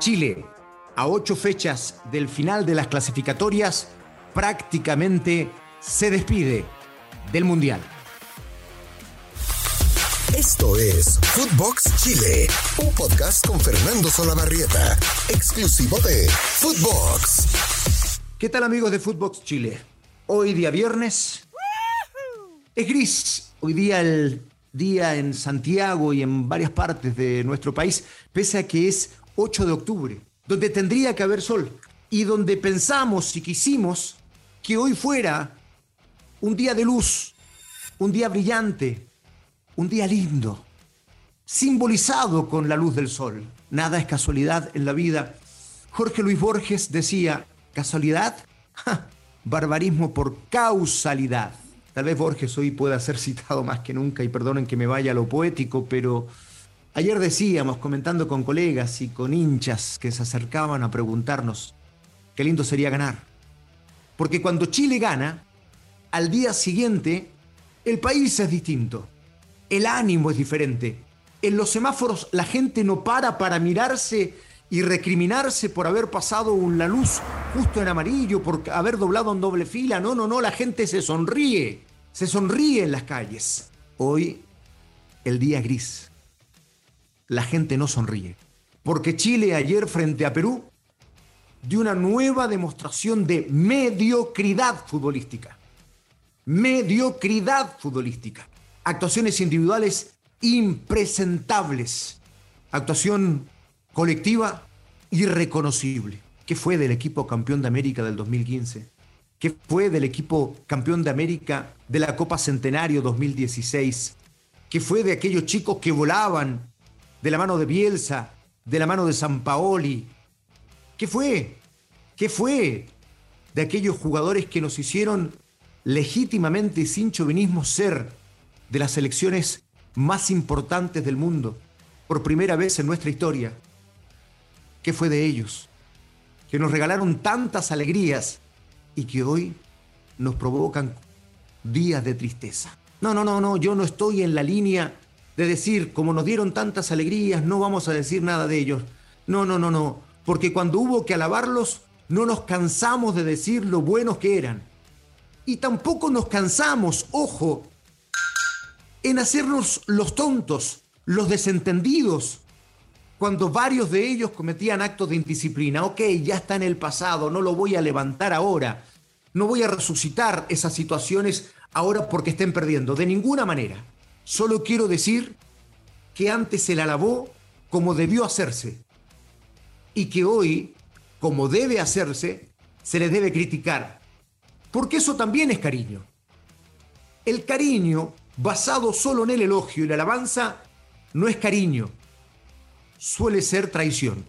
Chile, a ocho fechas del final de las clasificatorias, prácticamente se despide del Mundial. Esto es Footbox Chile, un podcast con Fernando Solabarrieta, exclusivo de Footbox. ¿Qué tal amigos de Footbox Chile? Hoy día viernes es gris. Hoy día el día en Santiago y en varias partes de nuestro país, pese a que es 8 de octubre, donde tendría que haber sol y donde pensamos y quisimos que hoy fuera un día de luz, un día brillante, un día lindo, simbolizado con la luz del sol. Nada es casualidad en la vida. Jorge Luis Borges decía, ¿casualidad? barbarismo por causalidad. Tal vez Borges hoy pueda ser citado más que nunca y perdonen que me vaya a lo poético, pero ayer decíamos, comentando con colegas y con hinchas que se acercaban a preguntarnos, qué lindo sería ganar. Porque cuando Chile gana, al día siguiente, el país es distinto, el ánimo es diferente. En los semáforos la gente no para para mirarse y recriminarse por haber pasado la luz justo en amarillo, por haber doblado en doble fila. No, no, no, la gente se sonríe, se sonríe en las calles. Hoy el día gris. La gente no sonríe. Porque Chile ayer frente a Perú dio una nueva demostración de mediocridad futbolística. Mediocridad futbolística. Actuaciones individuales impresentables. Actuación colectiva irreconocible. ¿Qué fue del equipo campeón de América del 2015? ¿Qué fue del equipo campeón de América de la Copa Centenario 2016? ¿Qué fue de aquellos chicos que volaban de la mano de Bielsa, de la mano de San Paoli? ¿Qué fue? ¿Qué fue de aquellos jugadores que nos hicieron legítimamente y sin chauvinismo ser de las selecciones más importantes del mundo por primera vez en nuestra historia? ¿Qué fue de ellos? Que nos regalaron tantas alegrías y que hoy nos provocan días de tristeza. No, no, no, no, yo no estoy en la línea de decir, como nos dieron tantas alegrías, no vamos a decir nada de ellos. No, no, no, no, porque cuando hubo que alabarlos, no nos cansamos de decir lo buenos que eran. Y tampoco nos cansamos, ojo, en hacernos los tontos, los desentendidos, cuando varios de ellos cometían actos de indisciplina. Ok, ya está en el pasado, no lo voy a levantar ahora. No voy a resucitar esas situaciones ahora porque estén perdiendo. De ninguna manera. Solo quiero decir que antes se la alabó como debió hacerse. Y que hoy, como debe hacerse, se le debe criticar. Porque eso también es cariño. El cariño basado solo en el elogio y la alabanza no es cariño, suele ser traición.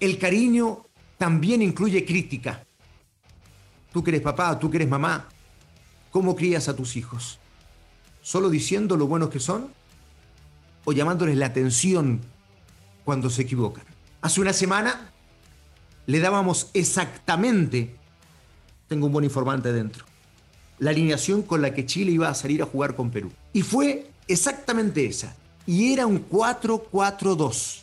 El cariño también incluye crítica. Tú que eres papá, tú que eres mamá, ¿cómo crías a tus hijos? ¿Solo diciendo lo buenos que son? ¿O llamándoles la atención cuando se equivocan? Hace una semana le dábamos exactamente, tengo un buen informante dentro, la alineación con la que Chile iba a salir a jugar con Perú. Y fue exactamente esa y era un 4-4-2,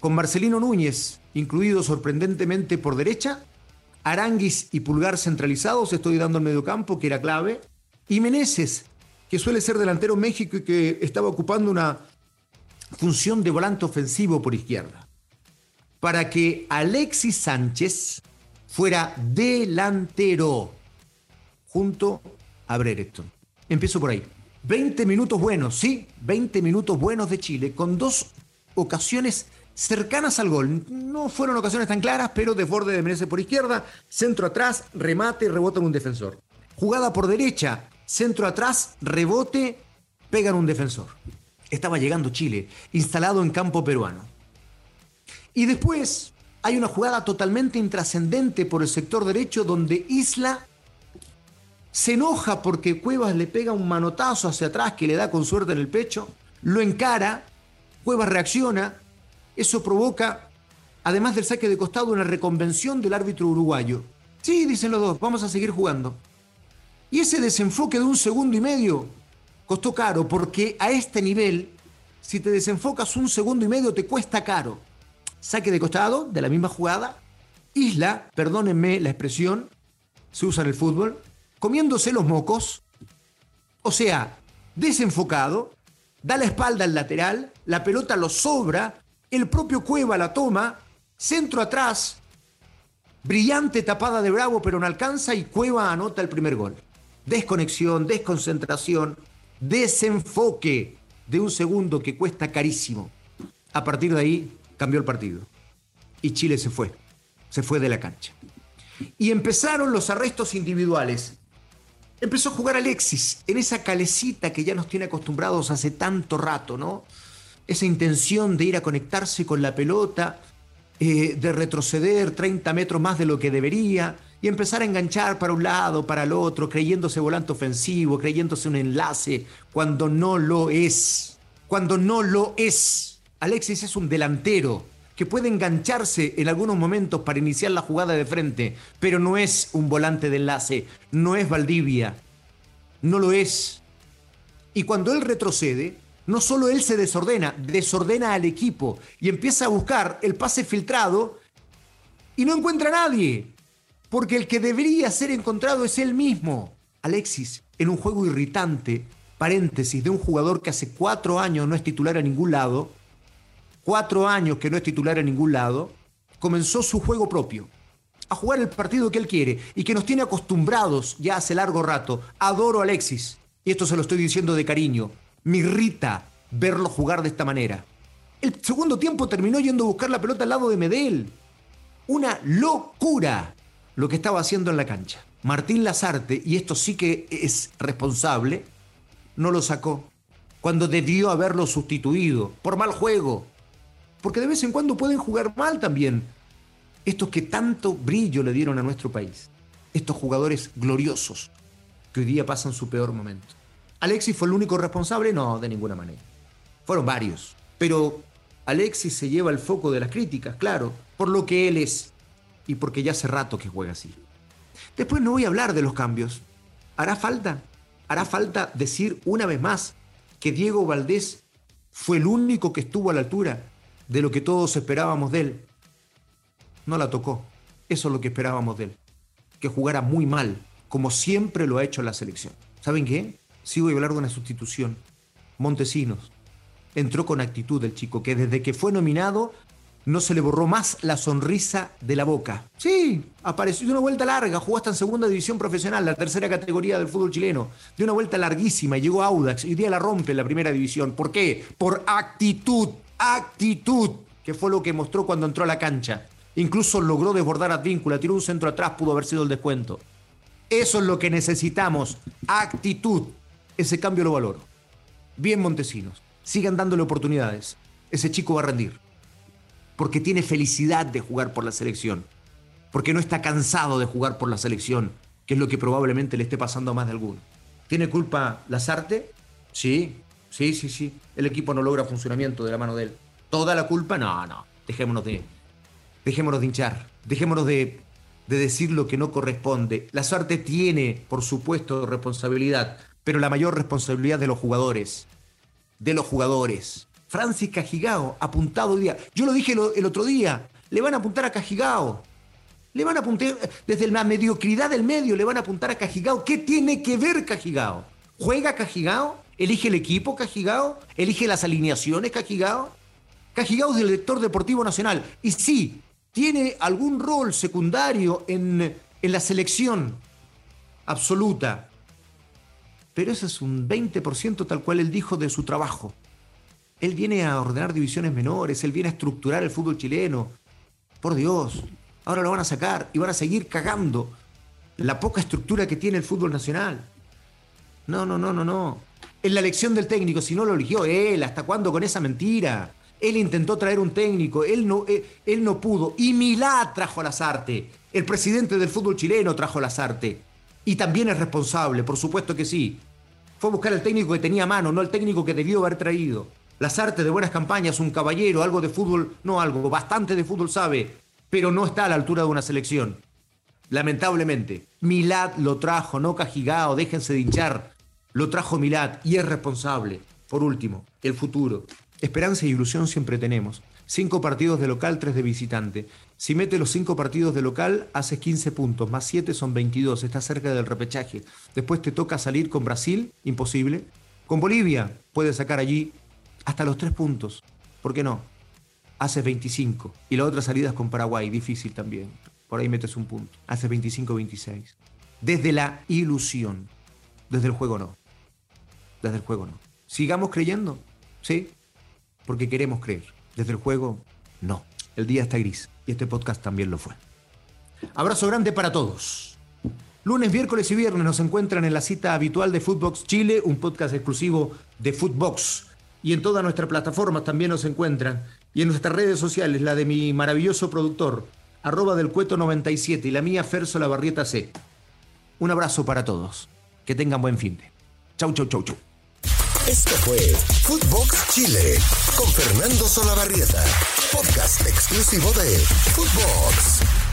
con Marcelino Núñez, incluido sorprendentemente por derecha, Aranguis y Pulgar centralizados, estoy dando el mediocampo, que era clave, y Meneses, que suele ser delantero México y que estaba ocupando una función de volante ofensivo por izquierda, para que Alexis Sánchez fuera delantero junto a Brereton. Empiezo por ahí. 20 minutos buenos, sí, 20 minutos buenos de Chile, con dos ocasiones cercanas al gol. No fueron ocasiones tan claras, pero desborde de Menezes por izquierda, centro atrás, remate, rebota en un defensor. Jugada por derecha, centro atrás, rebote, pega en un defensor. Estaba llegando Chile, instalado en campo peruano. Y después hay una jugada totalmente intrascendente por el sector derecho donde Isla se enoja porque Cuevas le pega un manotazo hacia atrás que le da con suerte en el pecho, lo encara, Cuevas reacciona, eso provoca, además del saque de costado, una reconvención del árbitro uruguayo. Sí, dicen los dos, vamos a seguir jugando. Y ese desenfoque de un segundo y medio costó caro, porque a este nivel, si te desenfocas un segundo y medio, te cuesta caro. saque de costado de la misma jugada, Isla, perdónenme la expresión, se usa en el fútbol, comiéndose los mocos, o sea, desenfocado, da la espalda al lateral, la pelota lo sobra, el propio Cueva la toma, centro atrás, brillante tapada de Bravo, pero no alcanza y Cueva anota el primer gol. Desconexión, desconcentración, desenfoque de un segundo que cuesta carísimo. A partir de ahí cambió el partido. Y Chile se fue, se fue de la cancha. Y empezaron los arrestos individuales. Empezó a jugar Alexis en esa calecita que ya nos tiene acostumbrados hace tanto rato, ¿no? Esa intención de ir a conectarse con la pelota, eh, de retroceder 30 metros más de lo que debería y empezar a enganchar para un lado, para el otro, creyéndose volante ofensivo, creyéndose un enlace, cuando no lo es. Cuando no lo es. Alexis es un delantero que puede engancharse en algunos momentos para iniciar la jugada de frente, pero no es un volante de enlace, no es Valdivia, no lo es. Y cuando él retrocede, no solo él se desordena, desordena al equipo y empieza a buscar el pase filtrado y no encuentra a nadie, porque el que debería ser encontrado es él mismo. Alexis, en un juego irritante, paréntesis, de un jugador que hace cuatro años no es titular a ningún lado, cuatro años que no es titular en ningún lado, comenzó su juego propio, a jugar el partido que él quiere y que nos tiene acostumbrados ya hace largo rato. Adoro a Alexis, y esto se lo estoy diciendo de cariño. Me irrita verlo jugar de esta manera. El segundo tiempo terminó yendo a buscar la pelota al lado de Medel. Una locura lo que estaba haciendo en la cancha. Martín Lazarte, y esto sí que es responsable, no lo sacó cuando debió haberlo sustituido por mal juego, porque de vez en cuando pueden jugar mal también. Estos que tanto brillo le dieron a nuestro país. Estos jugadores gloriosos que hoy día pasan su peor momento. ¿Alexis fue el único responsable? No, de ninguna manera. Fueron varios. Pero Alexis se lleva el foco de las críticas, claro, por lo que él es y porque ya hace rato que juega así. Después no voy a hablar de los cambios. ¿Hará falta? ¿Hará falta decir una vez más que Diego Valdés fue el único que estuvo a la altura de lo que todos esperábamos de él. No la tocó. Eso es lo que esperábamos de él. Que jugara muy mal, como siempre lo ha hecho la selección. ¿Saben qué? Sigo a hablar de una sustitución. Montesinos. Entró con actitud el chico, que desde que fue nominado no se le borró más la sonrisa de la boca. Sí, apareció de una vuelta larga, jugó hasta en segunda división profesional, la tercera categoría del fútbol chileno, de una vuelta larguísima, llegó a Audax y hoy día la rompe en la primera división. ¿Por qué? Por actitud actitud, que fue lo que mostró cuando entró a la cancha. Incluso logró desbordar a Víncula, tiró un centro atrás, pudo haber sido el descuento. Eso es lo que necesitamos, actitud. Ese cambio lo valoro. Bien Montesinos, sigan dándole oportunidades. Ese chico va a rendir. Porque tiene felicidad de jugar por la selección. Porque no está cansado de jugar por la selección, que es lo que probablemente le esté pasando a más de alguno. ¿Tiene culpa Lazarte? Sí, Sí, sí, sí. El equipo no logra funcionamiento de la mano de él. ¿Toda la culpa? No, no. Dejémonos de. Dejémonos de hinchar. Dejémonos de, de decir lo que no corresponde. La suerte tiene, por supuesto, responsabilidad, pero la mayor responsabilidad de los jugadores. De los jugadores. Francis Cajigao, apuntado hoy día. Yo lo dije el otro día. Le van a apuntar a Cajigao. Le van a apuntar, desde la mediocridad del medio, le van a apuntar a Cajigao. ¿Qué tiene que ver Cajigao? ¿Juega Cajigao? ¿Elige el equipo Cajigao? ¿Elige las alineaciones Cajigao? Cajigao es el director deportivo nacional. Y sí, tiene algún rol secundario en, en la selección absoluta. Pero ese es un 20% tal cual él dijo de su trabajo. Él viene a ordenar divisiones menores, él viene a estructurar el fútbol chileno. Por Dios, ahora lo van a sacar y van a seguir cagando la poca estructura que tiene el fútbol nacional. No, no, no, no, no en la elección del técnico, si no lo eligió él, ¿hasta cuándo con esa mentira? Él intentó traer un técnico, él no, eh, él, no pudo. Y Milá trajo a Lazarte. El presidente del fútbol chileno trajo a Lazarte. Y también es responsable, por supuesto que sí. Fue a buscar al técnico que tenía mano, no al técnico que debió haber traído. Lazarte de buenas campañas, un caballero, algo de fútbol, no algo, bastante de fútbol sabe, pero no está a la altura de una selección. Lamentablemente. Milad lo trajo, no Cajigao, déjense de hinchar lo trajo Milad y es responsable. Por último, el futuro. Esperanza y ilusión siempre tenemos. Cinco partidos de local, tres de visitante. Si mete los cinco partidos de local, haces 15 puntos, más 7 son 22, está cerca del repechaje. Después te toca salir con Brasil, imposible. Con Bolivia, puedes sacar allí hasta los tres puntos. ¿Por qué no? Haces 25. Y la otra salida es con Paraguay, difícil también. Por ahí metes un punto. Haces 25-26. Desde la ilusión. Desde el juego no. Desde el juego no. Sigamos creyendo, ¿sí? Porque queremos creer. Desde el juego, no. El día está gris. Y este podcast también lo fue. Abrazo grande para todos. Lunes, miércoles y viernes nos encuentran en la cita habitual de Footbox Chile, un podcast exclusivo de Footbox. Y en todas nuestras plataformas también nos encuentran. Y en nuestras redes sociales, la de mi maravilloso productor, arroba del cueto 97 y la mía Ferso La Barrieta C. Un abrazo para todos. Que tengan buen fin de. Chau, chau, chau, chau. Esto fue Footbox Chile con Fernando Solabarrieta, podcast exclusivo de Footbox.